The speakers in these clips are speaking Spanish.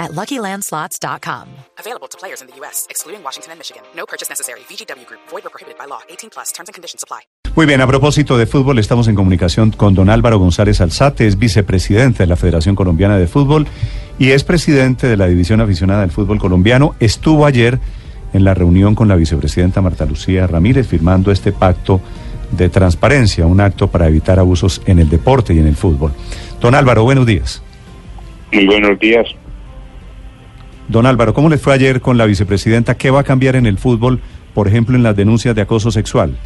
at LuckyLandSlots.com. Available to players in the U.S., excluding Washington and Michigan. No purchase necessary. VGW Group. Void or prohibited by law. 18 plus. Terms and conditions apply. Muy bien, a propósito de fútbol, estamos en comunicación con don Álvaro González Alzate, es vicepresidente de la Federación Colombiana de Fútbol y es presidente de la División Aficionada del Fútbol Colombiano. Estuvo ayer en la reunión con la vicepresidenta Marta Lucía Ramírez firmando este pacto de transparencia, un acto para evitar abusos en el deporte y en el fútbol. Don Álvaro, buenos días. Muy buenos días. Don Álvaro, ¿cómo les fue ayer con la vicepresidenta? ¿Qué va a cambiar en el fútbol, por ejemplo, en las denuncias de acoso sexual?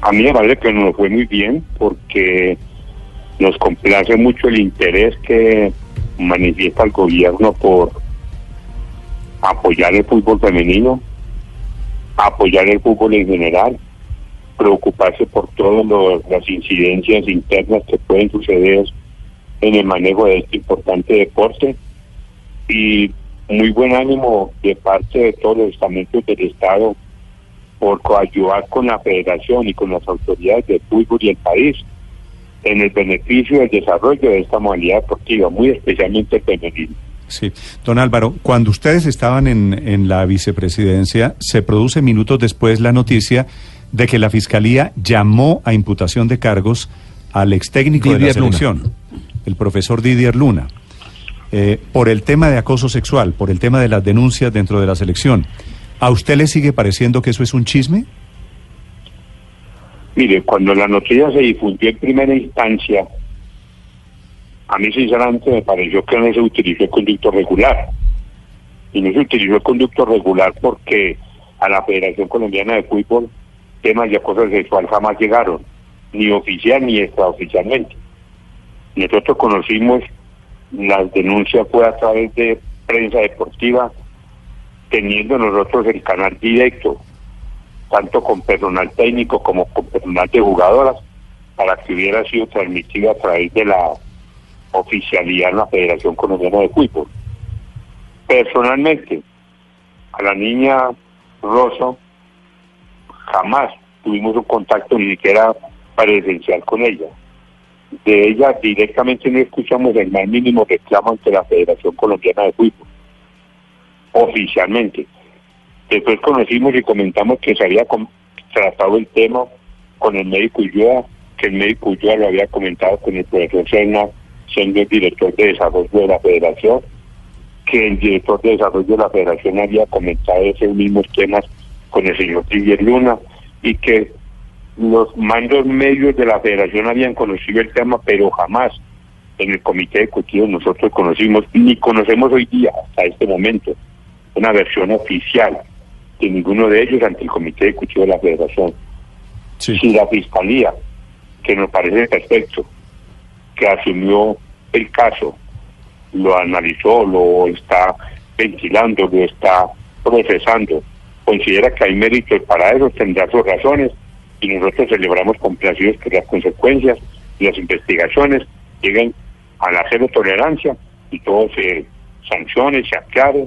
A mí me parece que nos fue muy bien porque nos complace mucho el interés que manifiesta el gobierno por apoyar el fútbol femenino, apoyar el fútbol en general, preocuparse por todas las incidencias internas que pueden suceder en el manejo de este importante deporte y muy buen ánimo de parte de todos los estamentos del Estado por coayudar con la federación y con las autoridades de fútbol y el país en el beneficio del desarrollo de esta modalidad deportiva, muy especialmente femenino. Sí, don Álvaro, cuando ustedes estaban en, en la vicepresidencia, se produce minutos después la noticia de que la Fiscalía llamó a imputación de cargos al ex técnico de la selección, el profesor Didier Luna, eh, por el tema de acoso sexual, por el tema de las denuncias dentro de la selección. ¿A usted le sigue pareciendo que eso es un chisme? Mire, cuando la noticia se difundió en primera instancia, a mí sinceramente me pareció que no se utilizó el conducto regular. Y no se utilizó el conducto regular porque a la Federación Colombiana de Fútbol temas de acoso sexual jamás llegaron, ni oficial ni extraoficialmente. Nosotros conocimos las denuncias fue a través de prensa deportiva, teniendo nosotros el canal directo, tanto con personal técnico como con personal de jugadoras, para que hubiera sido transmitido a través de la oficialidad en la Federación Colombiana de Fútbol. Personalmente, a la niña Rosso jamás tuvimos un contacto ni siquiera presencial con ella. De ella directamente no escuchamos el más mínimo reclamo ante la Federación Colombiana de Fútbol, oficialmente. Después conocimos y comentamos que se había tratado el tema con el médico Ulloa, que el médico Ulloa lo había comentado con el profesor Serna, siendo el director de desarrollo de la federación, que el director de desarrollo de la federación había comentado esos mismos temas con el señor Didier Luna y que los mandos medios de la federación habían conocido el tema, pero jamás en el comité ejecutivo nosotros conocimos, ni conocemos hoy día, hasta este momento, una versión oficial de ninguno de ellos ante el comité ejecutivo de la federación. Si la fiscalía, que nos parece perfecto, que asumió el caso, lo analizó, lo está ventilando, lo está procesando, considera que hay méritos para eso, tendrá sus razones y nosotros celebramos complacidos que las consecuencias y las investigaciones lleguen a la cero tolerancia y todo se sancione, se aclare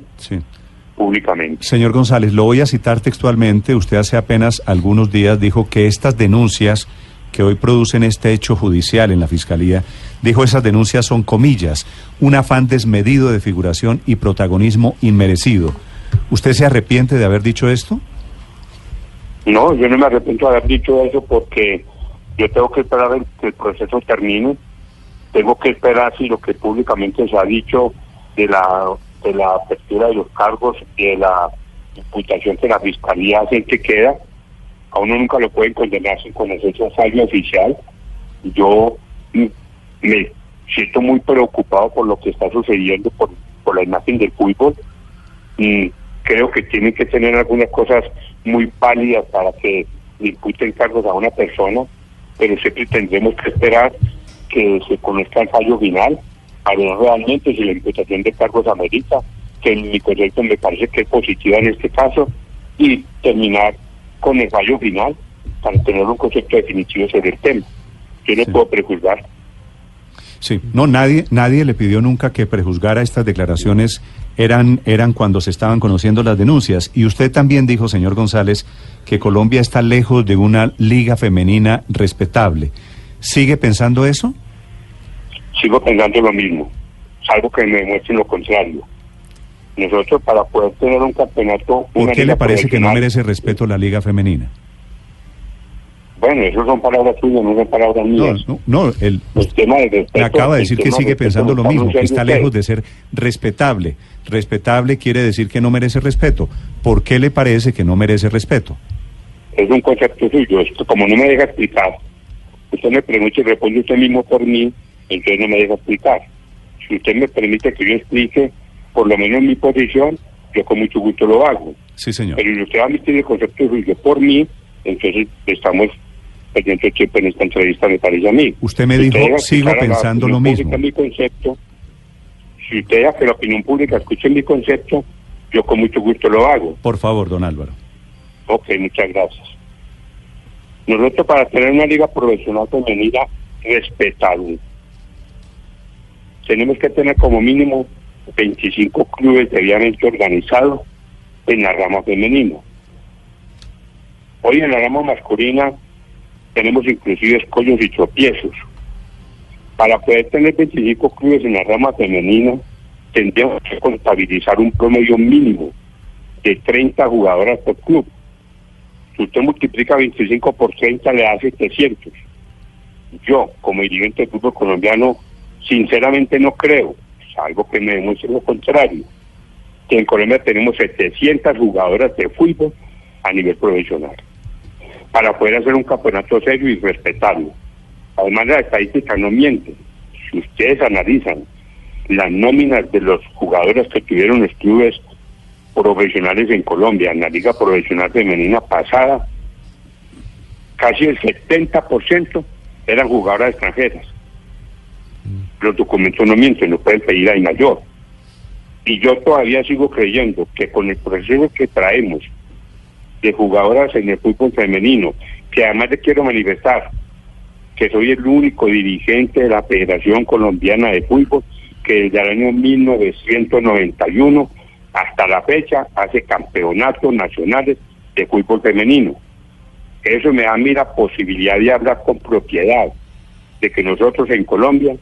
públicamente. Señor González, lo voy a citar textualmente. Usted hace apenas algunos días dijo que estas denuncias que hoy producen este hecho judicial en la Fiscalía, dijo esas denuncias son comillas, un afán desmedido de figuración y protagonismo inmerecido. ¿Usted se arrepiente de haber dicho esto? No, yo no me arrepiento de haber dicho eso porque yo tengo que esperar que el proceso termine. Tengo que esperar si lo que públicamente se ha dicho de la de la apertura de los cargos y de la imputación que la fiscalía hace que queda. A uno nunca lo pueden condenar sin conocer su fallo oficial. Yo me siento muy preocupado por lo que está sucediendo por, por la imagen del fútbol. Y creo que tienen que tener algunas cosas muy pálidas para que imputen cargos a una persona, pero siempre tendremos que esperar que se conozca el fallo final, a ver realmente si la imputación de cargos amerita, que en mi proyecto me parece que es positiva en este caso, y terminar con el fallo final para tener un concepto definitivo sobre el tema. Yo no puedo prejuzgar. Sí, no, nadie, nadie le pidió nunca que prejuzgara estas declaraciones, eran, eran cuando se estaban conociendo las denuncias. Y usted también dijo, señor González, que Colombia está lejos de una liga femenina respetable. ¿Sigue pensando eso? Sigo pensando lo mismo, salvo que me demuestren lo contrario. Nosotros para poder tener un campeonato... ¿Por qué le parece que no merece respeto la liga femenina? Bueno, eso son palabras suyas, no son palabras mías. No, no, el, tema de me acaba de decir que sigue pensando lo mismo, que está lejos de ser respetable. Respetable quiere decir que no merece respeto. ¿Por qué le parece que no merece respeto? Es un concepto suyo, esto como no me deja explicar, usted me pregunta y responde usted mismo por mí, entonces no me deja explicar. Si usted me permite que yo explique, por lo menos mi posición, yo con mucho gusto lo hago. Sí, señor. Pero si usted va a emitir el concepto suyo por mí, entonces estamos pendiente tiempo en esta entrevista, me parece a mí. Usted me dijo, sigo pensando lo mismo. Mi concepto, si usted deja que la opinión pública escuche mi concepto, yo con mucho gusto lo hago. Por favor, don Álvaro. Ok, muchas gracias. Nosotros para tener una liga profesional femenina respetable, tenemos que tener como mínimo 25 clubes debidamente organizados en la rama femenina. Hoy en la rama masculina tenemos inclusive escollos y tropiezos. Para poder tener 25 clubes en la rama femenina, tendríamos que contabilizar un promedio mínimo de 30 jugadoras por club. Si usted multiplica 25 por 30, le hace 700. Yo, como dirigente del fútbol colombiano, sinceramente no creo, algo que me demuestre lo contrario, que en Colombia tenemos 700 jugadoras de fútbol a nivel profesional para poder hacer un campeonato serio y respetable. Además, la estadística no miente. Si ustedes analizan las nóminas de los jugadores que tuvieron los clubes profesionales en Colombia, en la Liga Profesional Femenina pasada, casi el 70% eran jugadoras extranjeras. Los documentos no mienten, lo pueden pedir a mayor. Y yo todavía sigo creyendo que con el proceso que traemos de jugadoras en el fútbol femenino, que además le quiero manifestar que soy el único dirigente de la Federación Colombiana de Fútbol que desde el año 1991 hasta la fecha hace campeonatos nacionales de fútbol femenino. Eso me da mira posibilidad de hablar con propiedad de que nosotros en Colombia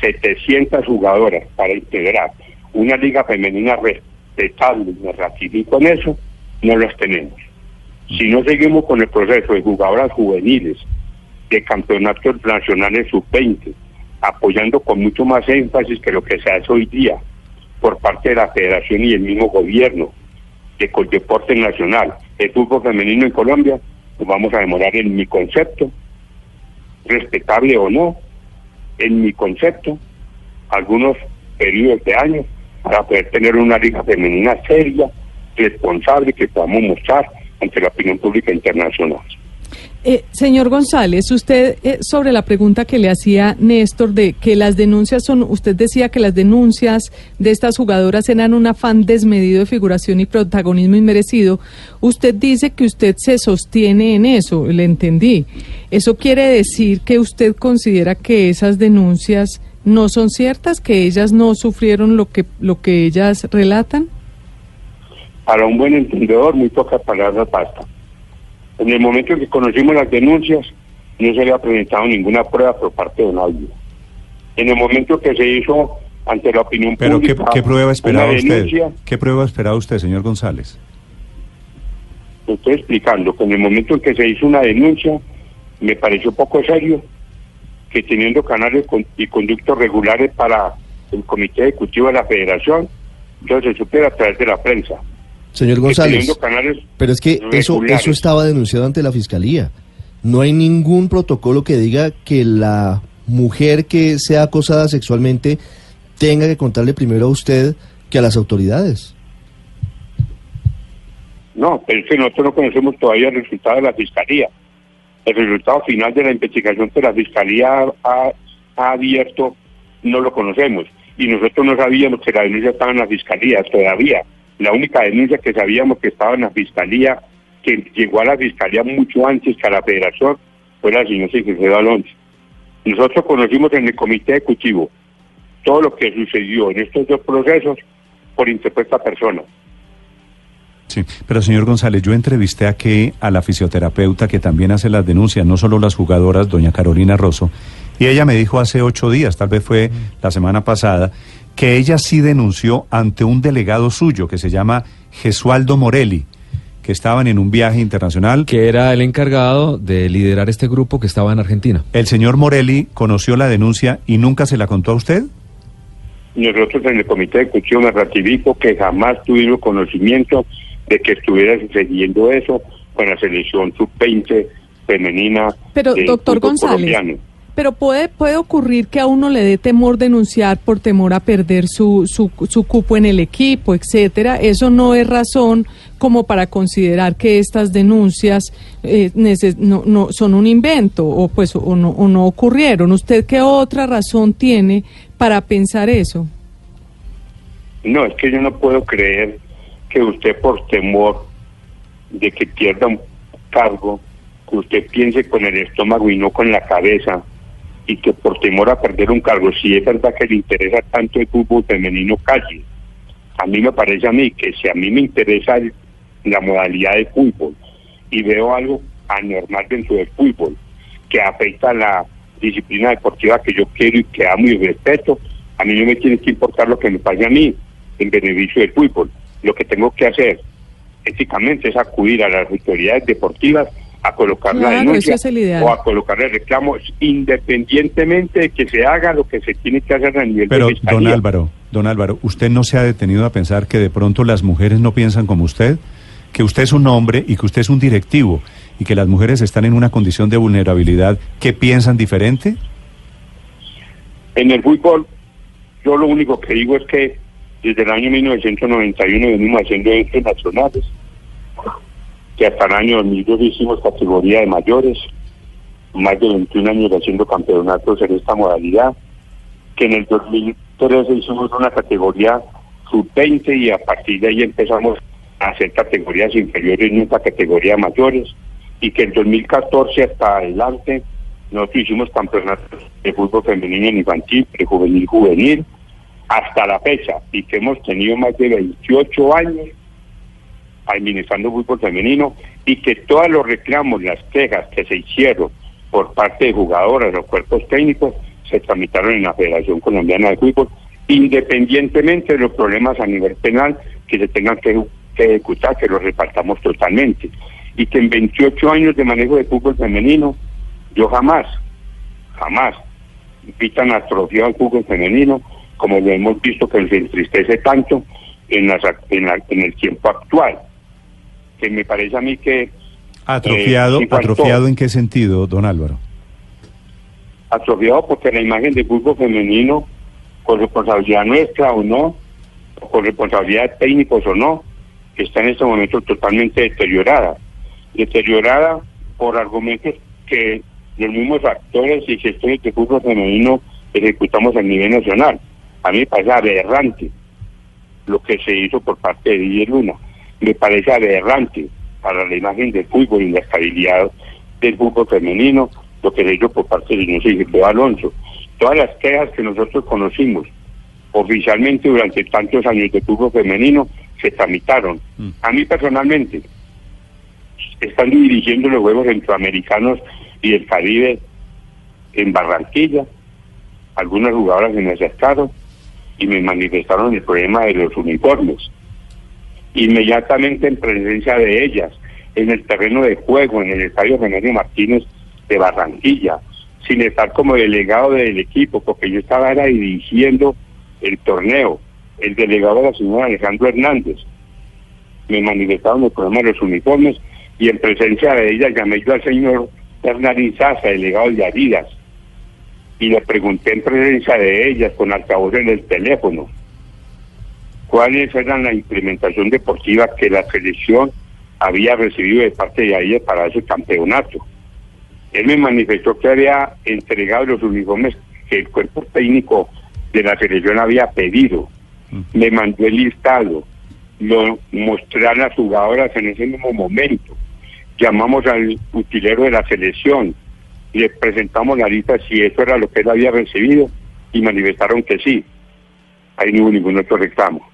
700 jugadoras para integrar una liga femenina respetable, me ratifico en eso, no las tenemos. Si no seguimos con el proceso de jugadoras juveniles, de campeonatos nacionales sub-20, apoyando con mucho más énfasis que lo que se hace hoy día por parte de la federación y el mismo gobierno de deporte nacional, el fútbol femenino en Colombia, nos vamos a demorar en mi concepto, respetable o no, en mi concepto, algunos periodos de años para poder tener una liga femenina seria, responsable, que podamos mostrar ante la opinión pública internacional. Eh, señor González, usted eh, sobre la pregunta que le hacía Néstor de que las denuncias son, usted decía que las denuncias de estas jugadoras eran un afán desmedido de figuración y protagonismo inmerecido. Usted dice que usted se sostiene en eso, le entendí. ¿Eso quiere decir que usted considera que esas denuncias no son ciertas, que ellas no sufrieron lo que, lo que ellas relatan? Para un buen entendedor, muy pocas palabras basta. En el momento en que conocimos las denuncias, no se había presentado ninguna prueba por parte de nadie. En el momento que se hizo ante la opinión pública. ¿Pero qué, prueba esperaba usted? ¿Qué prueba esperaba usted, señor González? Estoy explicando que en el momento en que se hizo una denuncia, me pareció poco serio que teniendo canales y conductos regulares para el Comité Ejecutivo de la Federación, entonces se supiera a través de la prensa. Señor González, pero es que eso, eso estaba denunciado ante la Fiscalía. No hay ningún protocolo que diga que la mujer que sea acosada sexualmente tenga que contarle primero a usted que a las autoridades. No, pero es que nosotros no conocemos todavía el resultado de la Fiscalía. El resultado final de la investigación que la Fiscalía ha, ha abierto no lo conocemos. Y nosotros no sabíamos que la denuncia estaba en la Fiscalía todavía. La única denuncia que sabíamos que estaba en la Fiscalía que llegó a la fiscalía mucho antes que a la federación fue la señora Sigfrido Alonso. Nosotros conocimos en el comité ejecutivo todo lo que sucedió en estos dos procesos por interpuesta persona. Sí, pero señor González, yo entrevisté aquí a la fisioterapeuta que también hace las denuncias, no solo las jugadoras, doña Carolina Rosso, y ella me dijo hace ocho días, tal vez fue la semana pasada, que ella sí denunció ante un delegado suyo que se llama Gesualdo Morelli, que estaban en un viaje internacional. Que era el encargado de liderar este grupo que estaba en Argentina. ¿El señor Morelli conoció la denuncia y nunca se la contó a usted? Nosotros en el comité de ejecución me ratifico que jamás tuvimos conocimiento de que estuviera sucediendo eso con la selección sub-20 femenina. Pero, doctor González, pero puede, puede ocurrir que a uno le dé temor denunciar por temor a perder su, su, su cupo en el equipo, etcétera. Eso no es razón como para considerar que estas denuncias eh, no, no, son un invento o pues o no, o no ocurrieron. ¿Usted qué otra razón tiene para pensar eso? No, es que yo no puedo creer que usted por temor de que pierda un cargo, que usted piense con el estómago y no con la cabeza, y que por temor a perder un cargo, si es verdad que le interesa tanto el fútbol femenino, calle. A mí me parece a mí que si a mí me interesa la modalidad de fútbol y veo algo anormal dentro del fútbol que afecta a la disciplina deportiva que yo quiero y que amo y respeto, a mí no me tiene que importar lo que me pase a mí en beneficio del fútbol. Lo que tengo que hacer éticamente es acudir a las autoridades deportivas a colocar la denuncia o a colocar el reclamo independientemente de que se haga lo que se tiene que hacer a nivel Pero, de don Álvaro, don Álvaro, ¿usted no se ha detenido a pensar que de pronto las mujeres no piensan como usted? Que usted es un hombre y que usted es un directivo y que las mujeres están en una condición de vulnerabilidad que piensan diferente? En el fútbol, yo lo único que digo es que desde el año 1991 venimos haciendo eventos nacionales que hasta el año 2002 hicimos categoría de mayores, más de 21 años haciendo campeonatos en esta modalidad, que en el 2013 hicimos una categoría sub-20 y a partir de ahí empezamos a hacer categorías inferiores y otra categoría mayores, y que en 2014 hasta adelante nosotros hicimos campeonatos de fútbol femenino en infantil, prejuvenil, juvenil, hasta la fecha, y que hemos tenido más de 28 años administrando fútbol femenino y que todos los reclamos, las quejas que se hicieron por parte de jugadoras, los cuerpos técnicos, se tramitaron en la Federación Colombiana de Fútbol, independientemente de los problemas a nivel penal que se tengan que, ejecutar, que los repartamos totalmente. Y que en 28 años de manejo de fútbol femenino, yo jamás, jamás vi tan atrofiado el fútbol femenino como lo hemos visto que se entristece tanto en, las, en el tiempo actual que me parece a mí que... Atrofiado, eh, atrofiado en qué sentido, don Álvaro? Atrofiado porque la imagen de fútbol femenino, con responsabilidad nuestra o no, con responsabilidad de técnicos o no, está en este momento totalmente deteriorada. Deteriorada por argumentos que los mismos actores y gestores de fútbol femenino ejecutamos a nivel nacional. A mí me parece aberrante lo que se hizo por parte de Díaz Luna me parece aberrante para la imagen del fútbol y la estabilidad del fútbol femenino, lo que se hizo por parte de de Alonso. Todas las quejas que nosotros conocimos oficialmente durante tantos años de fútbol femenino se tramitaron. Mm. A mí personalmente, están dirigiendo los Juegos Centroamericanos y del Caribe en Barranquilla, algunas jugadoras me acercaron y me manifestaron el problema de los uniformes inmediatamente en presencia de ellas, en el terreno de juego, en el estadio Remedio Martínez de Barranquilla, sin estar como delegado del equipo, porque yo estaba era dirigiendo el torneo, el delegado de la señora Alejandro Hernández. Me manifestaron el problema de los uniformes y en presencia de ella llamé yo al señor Hernández Zaza, delegado de Adidas, y le pregunté en presencia de ellas con altavoz en el teléfono cuáles eran la implementación deportiva que la selección había recibido de parte de ella para ese campeonato. Él me manifestó que había entregado los uniformes que el cuerpo técnico de la selección había pedido. Me mandó el listado, lo mostré a las jugadoras en ese mismo momento. llamamos al utilero de la selección, le presentamos la lista si eso era lo que él había recibido y manifestaron que sí. Ahí no hubo ningún otro reclamo.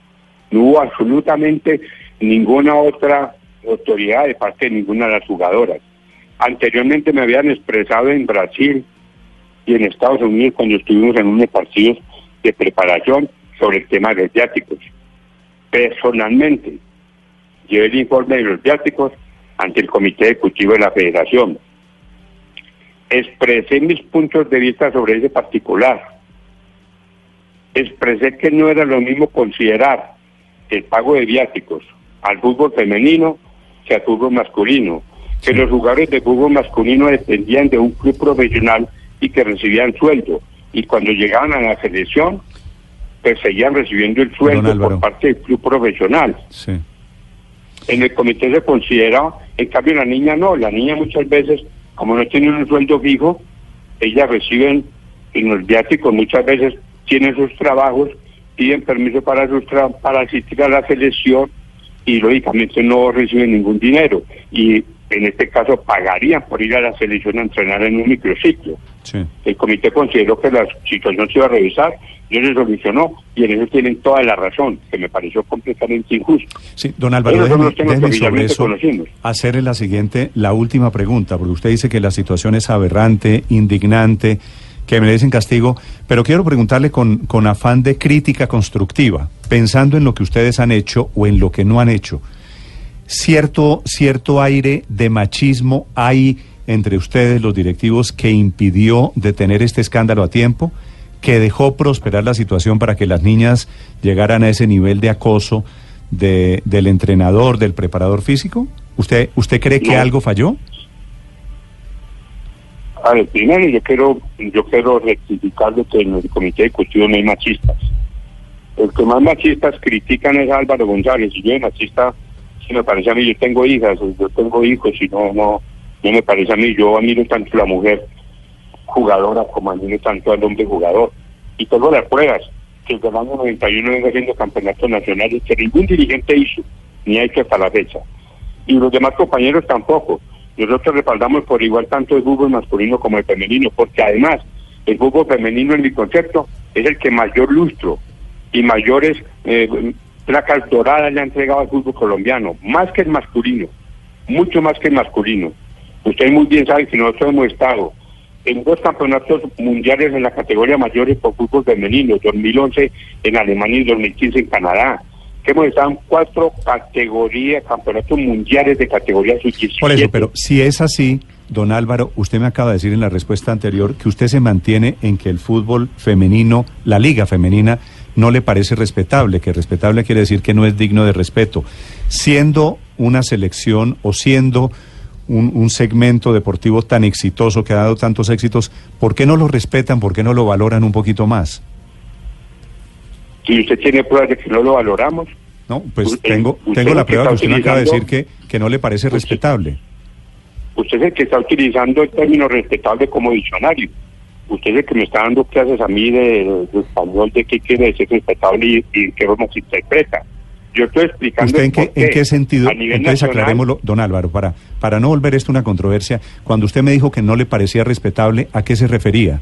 No hubo absolutamente ninguna otra autoridad de parte de ninguna de las jugadoras. Anteriormente me habían expresado en Brasil y en Estados Unidos cuando estuvimos en unos partidos de preparación sobre el tema de los viáticos. Personalmente, llevé el informe de los viáticos ante el Comité Ejecutivo de la Federación. Expresé mis puntos de vista sobre ese particular. Expresé que no era lo mismo considerar el pago de viáticos al fútbol femenino que al fútbol masculino, que los jugadores de fútbol masculino dependían de un club profesional y que recibían sueldo, y cuando llegaban a la selección, pues seguían recibiendo el sueldo por parte del club profesional. En el comité se considera, en cambio la niña no, la niña muchas veces, como no tiene un sueldo fijo, ellas reciben en los viáticos muchas veces tienen sus trabajos, piden permiso para, sus para asistir a la selección y lógicamente no reciben ningún dinero. Y en este caso pagarían por ir a la selección a entrenar en un microciclo. El comité consideró que la situación se iba a revisar, y se solucionó y en eso tienen toda la razón, que me pareció completamente injusto. Sí, don Álvaro, déjeme, déjeme sobre eso hacerle la siguiente, la última pregunta, porque usted dice que la situación es aberrante, indignante, que merecen castigo, pero quiero preguntarle con, con afán de crítica constructiva, pensando en lo que ustedes han hecho o en lo que no han hecho. Cierto, cierto aire de machismo hay entre ustedes, los directivos, que impidió detener este escándalo a tiempo, que dejó prosperar la situación para que las niñas llegaran a ese nivel de acoso de, del entrenador, del preparador físico? ¿Usted, usted cree que algo falló? A ver, primero yo quiero, yo quiero rectificar que en el comité ejecutivo no hay machistas. El que más machistas critican es Álvaro González, y yo de machista, si me parece a mí, yo tengo hijas, yo tengo hijos, y no, no, no me parece a mí, yo admiro tanto a la mujer jugadora como admiro tanto al hombre jugador. Y tengo las pruebas que el año 91 vengo haciendo campeonatos nacionales que ningún dirigente hizo, ni ha hecho hasta la fecha. Y los demás compañeros tampoco. Nosotros respaldamos por igual tanto el fútbol masculino como el femenino, porque además el fútbol femenino en mi concepto es el que mayor lustro y mayores eh, placas doradas le ha entregado al fútbol colombiano, más que el masculino, mucho más que el masculino. Ustedes muy bien saben que nosotros hemos estado en dos campeonatos mundiales en la categoría mayores por fútbol femenino, 2011 en Alemania y 2015 en Canadá. Hemos estado en cuatro categorías, campeonatos mundiales de categoría sub-17. Por eso, pero si es así, don Álvaro, usted me acaba de decir en la respuesta anterior que usted se mantiene en que el fútbol femenino, la liga femenina, no le parece respetable, que respetable quiere decir que no es digno de respeto. Siendo una selección o siendo un, segmento deportivo tan exitoso que ha dado tantos éxitos, ¿por qué no lo respetan, por qué no lo valoran un poquito más? Si usted tiene pruebas de que no lo valoramos. No, pues tengo, tengo la prueba que usted me acaba de decir que, que no le parece respetable. Usted es el que está utilizando el término respetable como diccionario. Usted es el que me está dando clases a mí de, español de qué quiere decir respetable y, y qué se interpreta. Yo estoy explicando. ¿Usted en qué, en qué sentido? Entonces aclarémoslo, don Álvaro, para, para no volver esto una controversia. Cuando usted me dijo que no le parecía respetable, ¿a qué se refería?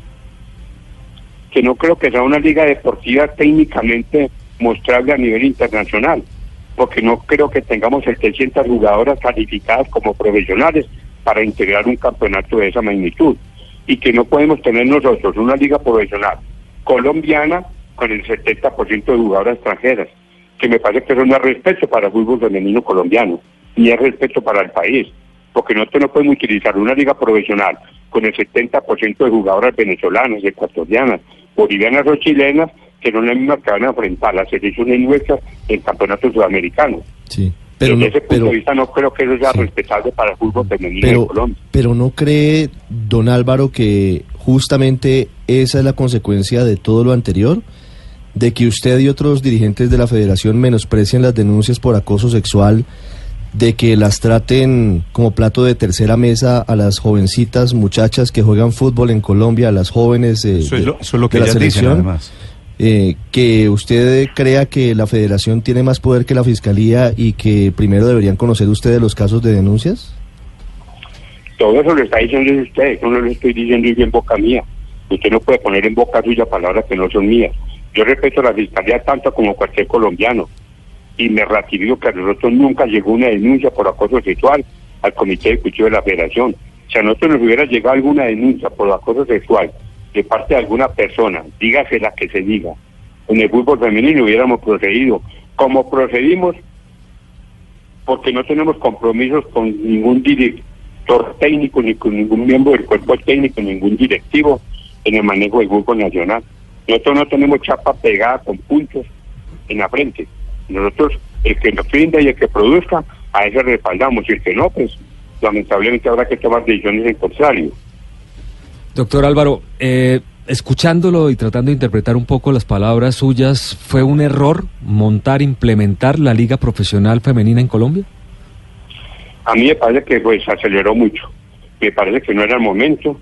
Que no creo que sea una liga deportiva técnicamente mostrable a nivel internacional, porque no creo que tengamos 700 jugadoras calificadas como profesionales para integrar un campeonato de esa magnitud. Y que no podemos tener nosotros una liga profesional colombiana con el 70% de jugadoras extranjeras que me parece que eso no es respeto para el fútbol femenino colombiano, ni es respeto para el país, porque nosotros no podemos utilizar una liga profesional con el 70% de jugadoras venezolanas, ecuatorianas, bolivianas o chilenas, que no es la misma que van a enfrentar las selecciones nuestras en campeonato sudamericano. Sí. Pero Desde ese punto de vista no creo que eso sea respetable para el fútbol femenino pero, Colombia. Pero no cree, don Álvaro, que justamente esa es la consecuencia de todo lo anterior de que usted y otros dirigentes de la federación menosprecien las denuncias por acoso sexual, de que las traten como plato de tercera mesa a las jovencitas muchachas que juegan fútbol en Colombia, a las jóvenes eh, lo, que de la selección. Eh, que usted crea que la federación tiene más poder que la fiscalía y que primero deberían conocer ustedes los casos de denuncias? Todo eso lo está diciendo usted, eso no lo estoy diciendo yo en boca mía. Usted no puede poner en boca suya palabras que no son mías. Yo respeto a la fiscalía tanto como cualquier colombiano y me ratifico que a nosotros nunca llegó una denuncia por acoso sexual al Comité Ejecutivo de la Federación. Si a nosotros nos hubiera llegado alguna denuncia por acoso sexual de parte de alguna persona, dígase la que se diga, en el fútbol femenino hubiéramos procedido como procedimos porque no tenemos compromisos con ningún director técnico, ni con ningún miembro del cuerpo técnico, ningún directivo en el manejo del grupo nacional. Nosotros no tenemos chapa pegada con puntos en la frente. Nosotros, el que nos brinda y el que produzca, a ese respaldamos. Y el que no, pues lamentablemente habrá que tomar decisiones en contrario. Doctor Álvaro, eh, escuchándolo y tratando de interpretar un poco las palabras suyas, ¿fue un error montar, implementar la Liga Profesional Femenina en Colombia? A mí me parece que pues aceleró mucho. Me parece que no era el momento.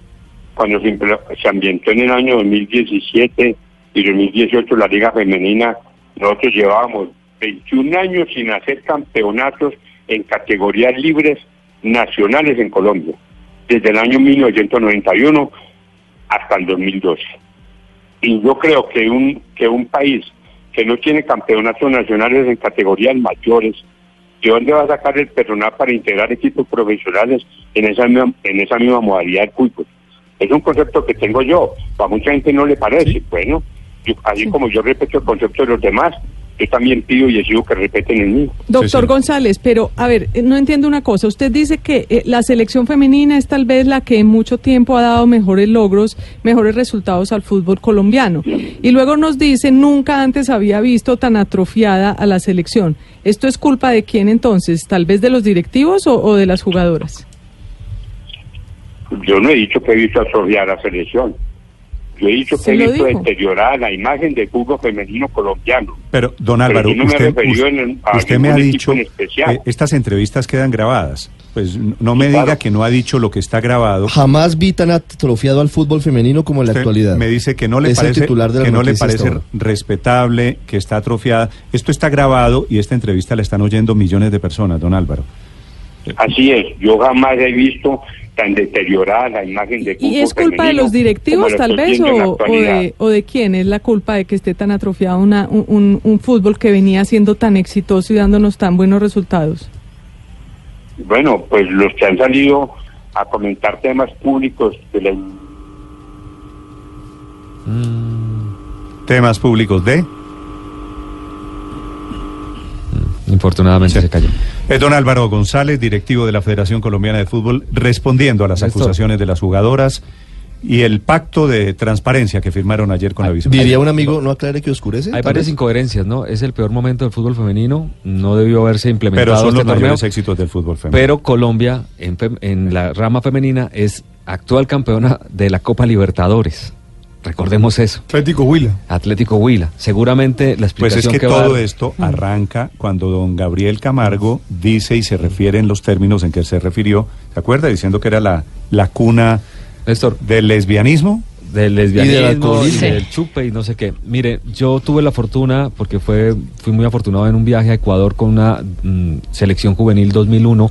Cuando se, se ambientó en el año 2017 y 2018 la Liga Femenina, nosotros llevábamos 21 años sin hacer campeonatos en categorías libres nacionales en Colombia, desde el año 1991 hasta el 2012. Y yo creo que un, que un país que no tiene campeonatos nacionales en categorías mayores, ¿de dónde va a sacar el personal para integrar equipos profesionales en esa misma, en esa misma modalidad del fútbol? Es un concepto que tengo yo, a mucha gente no le parece. Bueno, así como yo respeto el concepto de los demás, yo también pido y exijo que respeten el mío. Doctor González, pero a ver, eh, no entiendo una cosa. Usted dice que eh, la selección femenina es tal vez la que en mucho tiempo ha dado mejores logros, mejores resultados al fútbol colombiano. Y luego nos dice, nunca antes había visto tan atrofiada a la selección. ¿Esto es culpa de quién entonces? ¿Tal vez de los directivos o, de las jugadoras? Yo no he dicho que he visto atrofiada a la selección. Yo he dicho que he visto deteriorada la imagen del fútbol femenino colombiano. Pero, don Álvaro, usted, me, ha dicho, eh, estas entrevistas quedan grabadas. Pues no me diga que no ha dicho lo que está grabado. Jamás vi tan atrofiado al fútbol femenino como en la actualidad. Me dice que no le parece, que no le parece respetable, que está atrofiada. Esto está grabado y esta entrevista la están oyendo millones de personas, don Álvaro. Así es, yo jamás he visto tan deteriorada la imagen de ¿Y es culpa de los directivos tal vez o, de, o de quién es la culpa de que esté tan atrofiado una, un, un, fútbol que venía siendo tan exitoso y dándonos tan buenos resultados? Bueno, pues los que han salido a comentar temas públicos de la... Mm. Temas públicos de... Infortunadamente se cayó. Es don Álvaro González, directivo de la Federación Colombiana de Fútbol, respondiendo a las acusaciones de las jugadoras y el pacto de transparencia que firmaron ayer con la vicepresidenta. Diría un amigo, no aclare que oscurece. Hay varias incoherencias, ¿no? Es el peor momento del fútbol femenino, no debió haberse implementado Pero son los este éxitos del fútbol femenino. Pero Colombia, en, en la rama femenina, es actual campeona de la Copa Libertadores. Recordemos eso. Atlético Huila. Atlético Huila. Seguramente la explicación Pues es que, todo esto mm. arranca cuando don Gabriel Camargo dice y se refiere en los términos en que se refirió, ¿se acuerda? Diciendo que era la, la cuna del lesbianismo. Del lesbianismo, y, del chupe y no sé qué. Mire, yo tuve la fortuna, porque fue fui muy afortunado en un viaje a Ecuador con una mm, selección juvenil 2001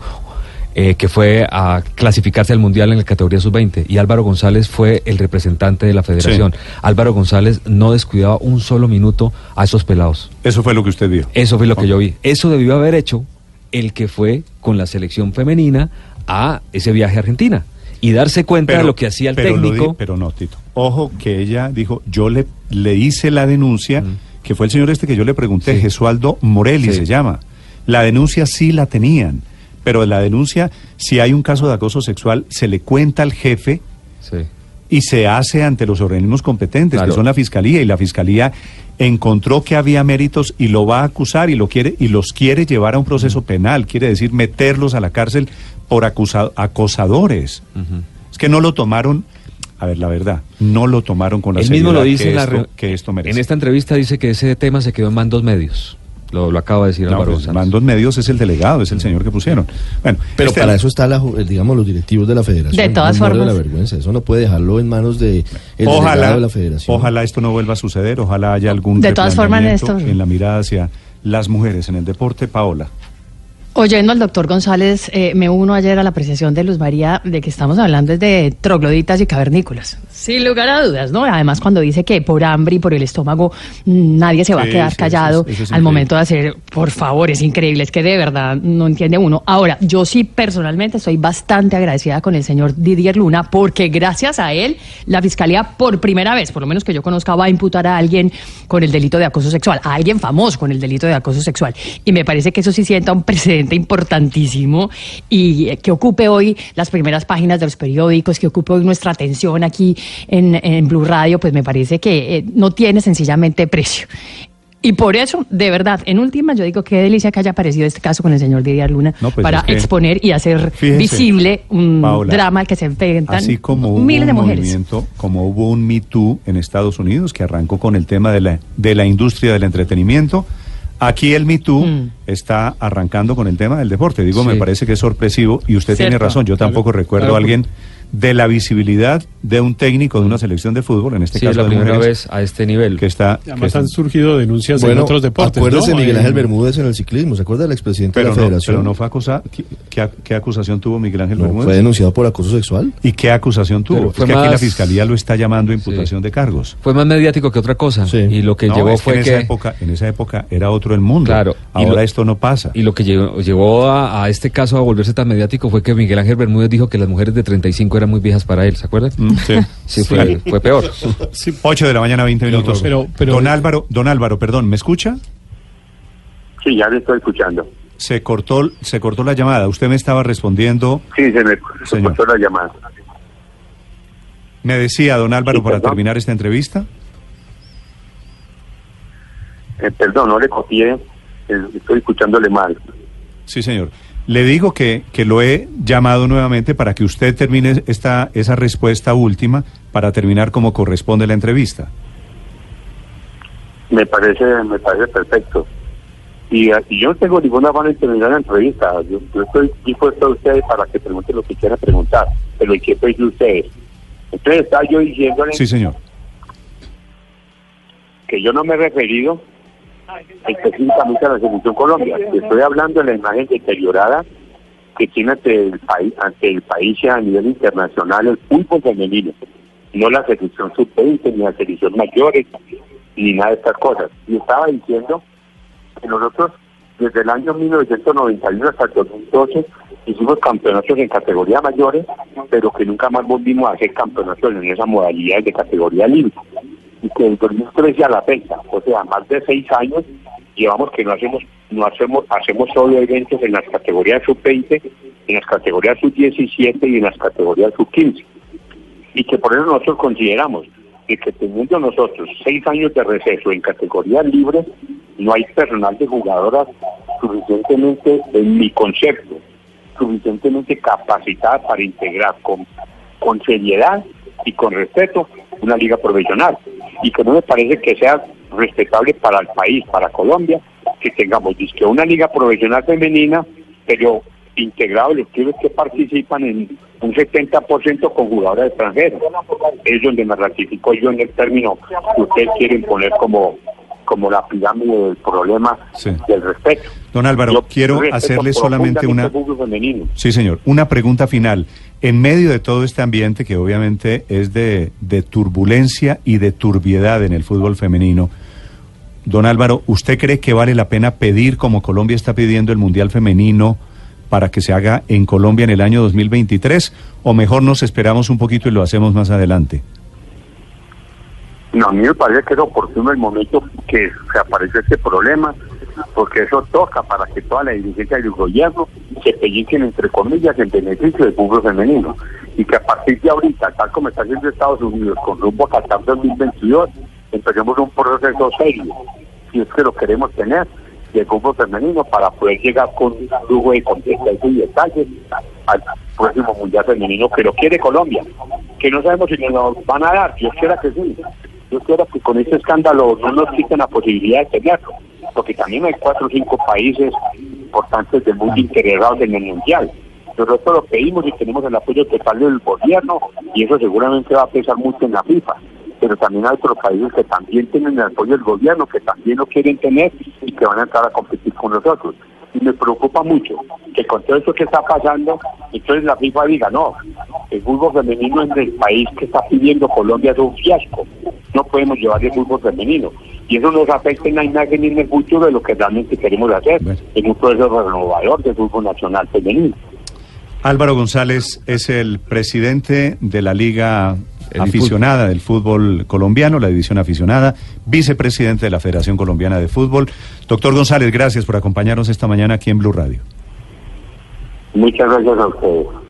eh, que fue a clasificarse al Mundial en la categoría sub-20 y Álvaro González fue el representante de la federación. Álvaro González no descuidaba un solo minuto a esos pelados. Eso fue lo que usted vio. Eso fue lo que yo vi. Eso debió haber hecho el que fue con la selección femenina a ese viaje a Argentina y darse cuenta de lo que hacía el técnico. pero no, Tito. Ojo que ella dijo, yo le, le hice la denuncia, que fue el señor este que yo le pregunté, Jesualdo Morelli se llama. La denuncia sí la tenían pero la denuncia, si hay un caso de acoso sexual, se le cuenta al jefe y se hace ante los organismos competentes, que son la fiscalía, y la fiscalía encontró que había méritos y lo va a acusar y lo quiere y los quiere llevar a un proceso penal, quiere decir meterlos a la cárcel por acosadores. Es que no lo tomaron a ver, la verdad, no lo tomaron con la Él mismo lo dice que, esto, merece. En esta entrevista dice que ese tema se quedó en mandos medios. Lo, lo acaba de decir no, Álvaro pues, Mandos medios es el delegado, es el señor que pusieron. Bueno, pero este para eso está la, digamos los directivos de la Federación. De todas formas. la vergüenza, eso no puede dejarlo en manos de el ojalá, de la Federación. Ojalá esto no vuelva a suceder, ojalá haya algún de todas formas en la mirada hacia las mujeres en el deporte, Paola. Oyendo al doctor González, eh, me uno ayer a la apreciación de Luz María de que estamos hablando de trogloditas y cavernícolas. Sin lugar a dudas, ¿no? Además, cuando dice que por hambre y por el estómago mm, nadie se va a quedar callado al momento de hacer, por favor, es increíble, es que de verdad no entiende uno. Ahora, yo sí personalmente estoy bastante agradecida con el señor Didier Luna porque gracias a él la Fiscalía por primera vez, por lo menos que yo conozca, va a imputar a alguien con el delito de acoso sexual, a alguien famoso con el delito de acoso sexual. Y me parece que eso sí sienta un precedente importantísimo y eh, que ocupe hoy las primeras páginas de los periódicos, que ocupe hoy nuestra atención aquí en, en Blue Radio, pues me parece que eh, no tiene sencillamente precio. Y por eso, de verdad, en última, yo digo qué delicia que haya aparecido este caso con el señor Didier Luna pues para exponer y hacer visible un drama que se enfrentan así como miles de mujeres. Como hubo un Me Too en Estados Unidos que arrancó con el tema de la, de la industria del entretenimiento, Aquí el Me Too mm. está arrancando con el tema del deporte. Digo, me parece que es sorpresivo y usted tiene razón. Yo tampoco recuerdo a alguien de la visibilidad de un técnico de una selección de fútbol, en este caso la primera vez a este nivel. Que está, Además han surgido denuncias en otros deportes. Acuérdese Miguel Ángel Bermúdez en el ciclismo, ¿se acuerda del expresidente de la Federación? Pero no fue acusado. ¿Qué, acusación tuvo Miguel Ángel Bermúdez? ¿Fue denunciado por acoso sexual? ¿Y qué acusación tuvo? es que aquí la fiscalía lo está llamando a imputación de cargos. Fue más mediático que otra cosa. Y lo que llevó fue en que. Esa época, en esa época era otro el mundo. Claro. Ahora esto no pasa. Y lo que llevó, a, a este caso a volverse tan mediático fue que Miguel Ángel Bermúdez dijo que las mujeres de 35 eran muy viejas para él. ¿se acuerdan? Mm, sí. sí, fue, peor. 8 de la mañana, 20 minutos. Pero, pero, don Álvaro, don Álvaro, perdón, ¿me escucha? Sí, ya le estoy escuchando. Se cortó, se cortó la llamada. Usted me estaba respondiendo. Sí, se me cortó la llamada. Me decía, don Álvaro, para terminar esta entrevista. Eh, perdón, no le copié. Eh, estoy escuchándole mal. Sí, señor. Le digo que, que lo he llamado nuevamente para que usted termine esta, esa respuesta última para terminar como corresponde la entrevista. Me parece, me parece perfecto. Y, yo no tengo ninguna mano en terminar la entrevista. Yo, estoy dispuesto a ustedes para que pregunten lo que quieran preguntar, pero el que de ustedes. Entonces está yo diciéndole... Sí, señor. Que yo no me he referido específicamente a la Selección Colombia. Estoy hablando de la imagen deteriorada que tiene ante el país, ante el país y a nivel internacional el fútbol femenino, no la selección sub-20 ni la selección mayores ni nada de estas cosas. Y estaba diciendo que nosotros desde el año 1991 hasta el 2012 hicimos campeonatos en categoría mayores, pero que nunca más volvimos a hacer campeonatos en esa modalidad de categoría libre y que el 2013 a la fecha, o sea, más de seis años, llevamos que no hacemos, no hacemos, hacemos solo eventos en las categorías sub-20, en las categorías sub-17 y en las categorías sub-15. Y que por eso nosotros consideramos que, que teniendo nosotros seis años de receso en categorías libres, no hay personal de jugadoras suficientemente, en mi concepto, suficientemente capacitada para integrar con, con seriedad y con respeto una liga profesional y que no me parece que sea respetable para el país, para Colombia, que tengamos que una liga profesional femenina, pero integrado los clubes que participan en un 70% con jugadores extranjeros. Es donde me ratifico yo en el término que ustedes quieren poner como como la pirámide del problema del respeto. Don Álvaro, quiero hacerle solamente una... Sí, señor. Una pregunta final. En medio de todo este ambiente que obviamente es de, de turbulencia y de turbiedad en el fútbol femenino, don Álvaro, ¿usted cree que vale la pena pedir, como Colombia está pidiendo el Mundial Femenino, para que se haga en Colombia en el año 2023? ¿O mejor nos esperamos un poquito y lo hacemos más adelante? No, a mí me parece que es oportuno el momento que se aparece este problema, porque eso toca para que toda la dirigencia del gobierno se pelliquen, entre comillas, en beneficio del fútbol femenino. Y que a partir de ahorita, tal como está haciendo Estados Unidos, con rumbo a Qatar 2022, empecemos un proceso serio, si es que lo queremos tener, del fútbol femenino para poder llegar con lujo de contexto y detalles al próximo Mundial Femenino que lo quiere Colombia, que no sabemos si nos van a dar, yo quiera que sí, yo quiero que con este escándalo no nos quiten la posibilidad de tenerlo, porque también hay cuatro o cinco países importantes del mundo integrados en el mundial. Nosotros lo pedimos y tenemos el apoyo total del gobierno y eso seguramente va a pesar mucho en la FIFA. Pero también hay otros países que también tienen el apoyo del gobierno, que también lo quieren tener y que van a entrar a competir con nosotros. Y me preocupa mucho que con todo esto que está pasando, entonces la FIFA diga, no, el fútbol femenino en el país que está pidiendo Colombia es un fiasco, no podemos llevar el fútbol femenino. Y eso nos afecta en la imagen y en el futuro de lo que realmente queremos hacer, en un proceso renovador del fútbol nacional femenino. Álvaro González es el presidente de la Liga aficionada del fútbol colombiano, la división aficionada, vicepresidente de la Federación Colombiana de Fútbol. Doctor González, gracias por acompañarnos esta mañana aquí en Blue Radio. Muchas gracias a ustedes.